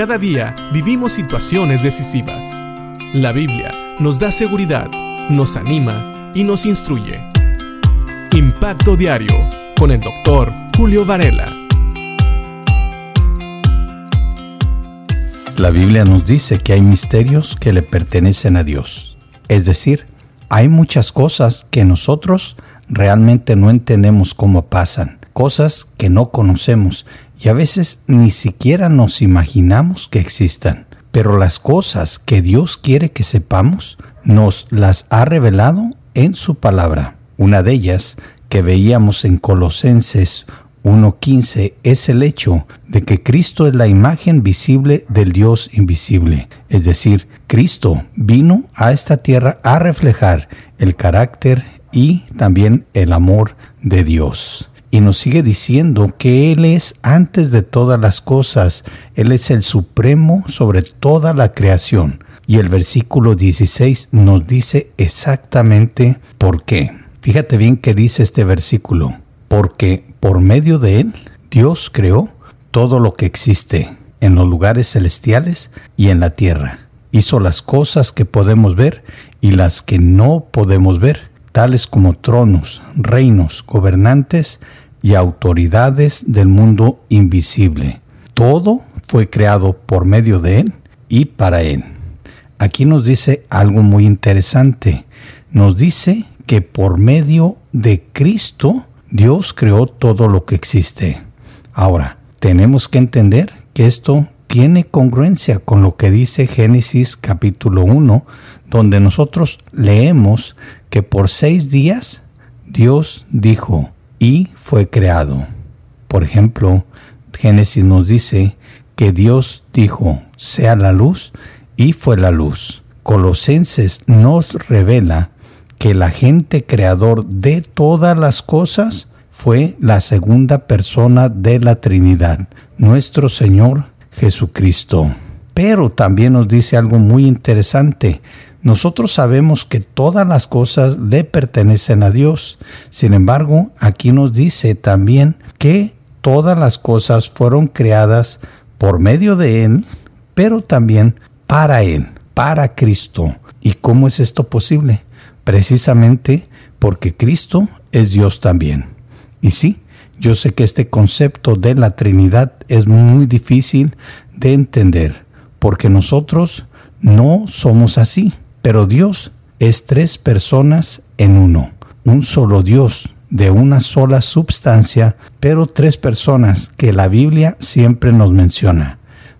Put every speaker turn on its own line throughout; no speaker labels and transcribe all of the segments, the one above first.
Cada día vivimos situaciones decisivas. La Biblia nos da seguridad, nos anima y nos instruye. Impacto Diario con el doctor Julio Varela.
La Biblia nos dice que hay misterios que le pertenecen a Dios. Es decir, hay muchas cosas que nosotros realmente no entendemos cómo pasan, cosas que no conocemos y a veces ni siquiera nos imaginamos que existan. Pero las cosas que Dios quiere que sepamos, nos las ha revelado en su palabra. Una de ellas que veíamos en Colosenses 1.15 es el hecho de que Cristo es la imagen visible del Dios invisible. Es decir, Cristo vino a esta tierra a reflejar el carácter y también el amor de Dios. Y nos sigue diciendo que Él es antes de todas las cosas, Él es el supremo sobre toda la creación. Y el versículo 16 nos dice exactamente por qué. Fíjate bien que dice este versículo porque por medio de Él Dios creó todo lo que existe en los lugares celestiales y en la tierra. Hizo las cosas que podemos ver y las que no podemos ver, tales como tronos, reinos, gobernantes y autoridades del mundo invisible. Todo fue creado por medio de Él y para Él. Aquí nos dice algo muy interesante. Nos dice que por medio de Cristo Dios creó todo lo que existe. Ahora, tenemos que entender que esto tiene congruencia con lo que dice Génesis capítulo 1, donde nosotros leemos que por seis días Dios dijo y fue creado. Por ejemplo, Génesis nos dice que Dios dijo sea la luz y fue la luz. Colosenses nos revela que el agente creador de todas las cosas fue la segunda persona de la Trinidad, nuestro Señor Jesucristo. Pero también nos dice algo muy interesante. Nosotros sabemos que todas las cosas le pertenecen a Dios. Sin embargo, aquí nos dice también que todas las cosas fueron creadas por medio de Él, pero también para Él, para Cristo. ¿Y cómo es esto posible? precisamente porque Cristo es Dios también. Y sí, yo sé que este concepto de la Trinidad es muy difícil de entender, porque nosotros no somos así, pero Dios es tres personas en uno, un solo Dios de una sola substancia, pero tres personas que la Biblia siempre nos menciona,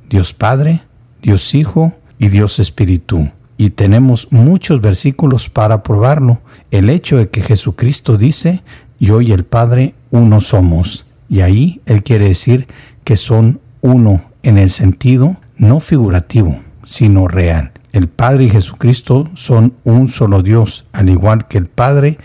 Dios Padre, Dios Hijo y Dios Espíritu y tenemos muchos versículos para probarlo. El hecho de que Jesucristo dice, yo y el Padre uno somos. Y ahí Él quiere decir que son uno en el sentido no figurativo, sino real. El Padre y Jesucristo son un solo Dios, al igual que el Padre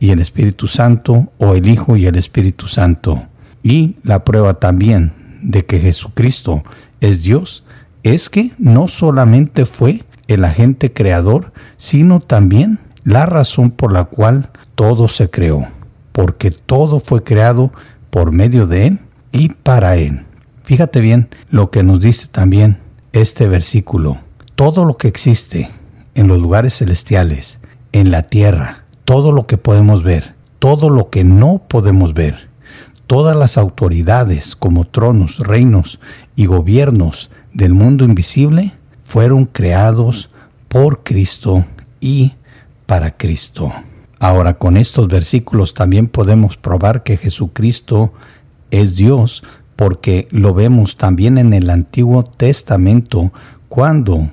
y el Espíritu Santo o el Hijo y el Espíritu Santo. Y la prueba también de que Jesucristo es Dios es que no solamente fue el agente creador, sino también la razón por la cual todo se creó, porque todo fue creado por medio de Él y para Él. Fíjate bien lo que nos dice también este versículo. Todo lo que existe en los lugares celestiales, en la tierra, todo lo que podemos ver, todo lo que no podemos ver, todas las autoridades como tronos, reinos y gobiernos del mundo invisible, fueron creados por Cristo y para Cristo. Ahora con estos versículos también podemos probar que Jesucristo es Dios porque lo vemos también en el Antiguo Testamento cuando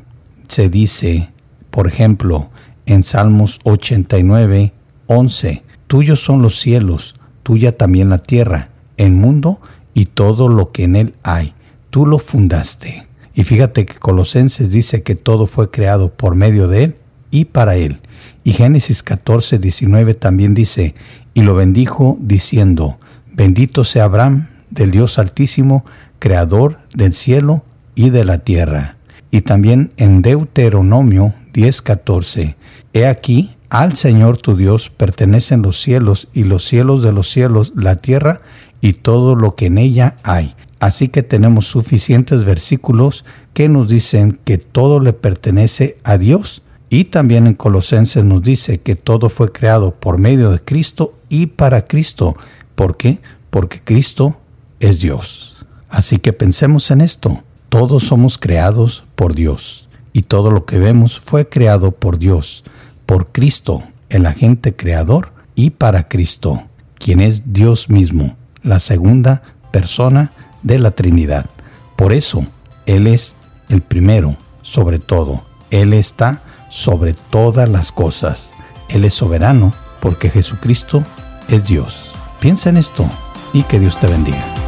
se dice, por ejemplo, en Salmos 89, 11, Tuyos son los cielos, tuya también la tierra, el mundo y todo lo que en él hay. Tú lo fundaste. Y fíjate que Colosenses dice que todo fue creado por medio de Él y para Él. Y Génesis 14, 19 también dice, y lo bendijo diciendo, bendito sea Abraham del Dios Altísimo, creador del cielo y de la tierra. Y también en Deuteronomio 10, 14, he aquí, al Señor tu Dios pertenecen los cielos y los cielos de los cielos, la tierra y todo lo que en ella hay Así que tenemos suficientes versículos que nos dicen que todo le pertenece a Dios. Y también en Colosenses nos dice que todo fue creado por medio de Cristo y para Cristo. ¿Por qué? Porque Cristo es Dios. Así que pensemos en esto. Todos somos creados por Dios y todo lo que vemos fue creado por Dios, por Cristo, el agente creador, y para Cristo, quien es Dios mismo, la segunda persona de la Trinidad. Por eso, Él es el primero sobre todo. Él está sobre todas las cosas. Él es soberano porque Jesucristo es Dios. Piensa en esto y que Dios te bendiga.